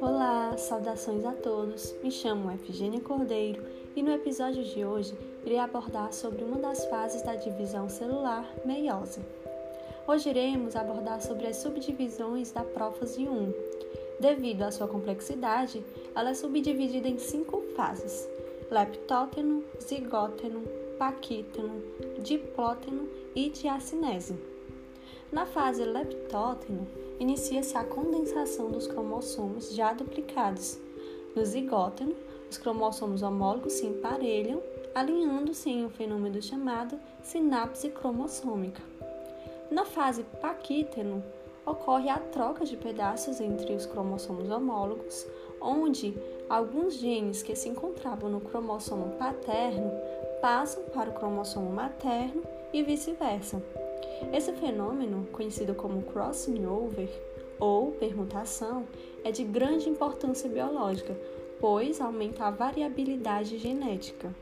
Olá, saudações a todos. Me chamo Efigênia Cordeiro e no episódio de hoje irei abordar sobre uma das fases da divisão celular meiose. Hoje iremos abordar sobre as subdivisões da prófase 1. Devido à sua complexidade, ela é subdividida em cinco fases: leptóteno, zigóteno, paquíteno, diplóteno e diacinese. Na fase leptóteno, inicia-se a condensação dos cromossomos já duplicados. No zigóteno, os cromossomos homólogos se emparelham, alinhando-se em um fenômeno chamado sinapse cromossômica. Na fase paquíteno, ocorre a troca de pedaços entre os cromossomos homólogos, onde alguns genes que se encontravam no cromossomo paterno passam para o cromossomo materno e vice-versa. Esse fenômeno, conhecido como crossing over ou permutação, é de grande importância biológica, pois aumenta a variabilidade genética.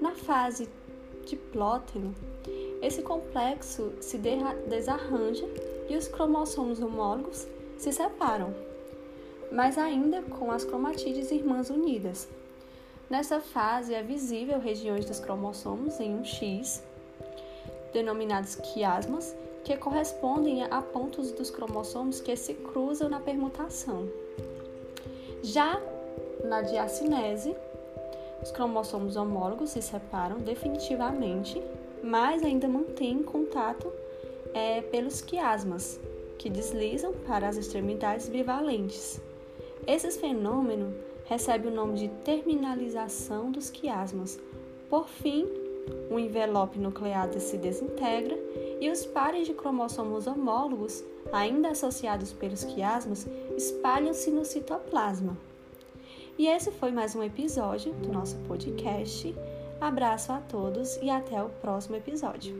Na fase diplóteno, esse complexo se desarranja e os cromossomos homólogos se separam, mas ainda com as cromatídeas irmãs unidas. Nessa fase é visível regiões dos cromossomos em um X, denominados quiasmas, que correspondem a pontos dos cromossomos que se cruzam na permutação. Já na diacinese, os cromossomos homólogos se separam definitivamente, mas ainda mantêm contato é, pelos quiasmas, que deslizam para as extremidades bivalentes. Esse fenômeno recebe o nome de terminalização dos quiasmas. Por fim, o envelope nucleado se desintegra e os pares de cromossomos homólogos, ainda associados pelos quiasmas, espalham-se no citoplasma. E esse foi mais um episódio do nosso podcast. Abraço a todos e até o próximo episódio.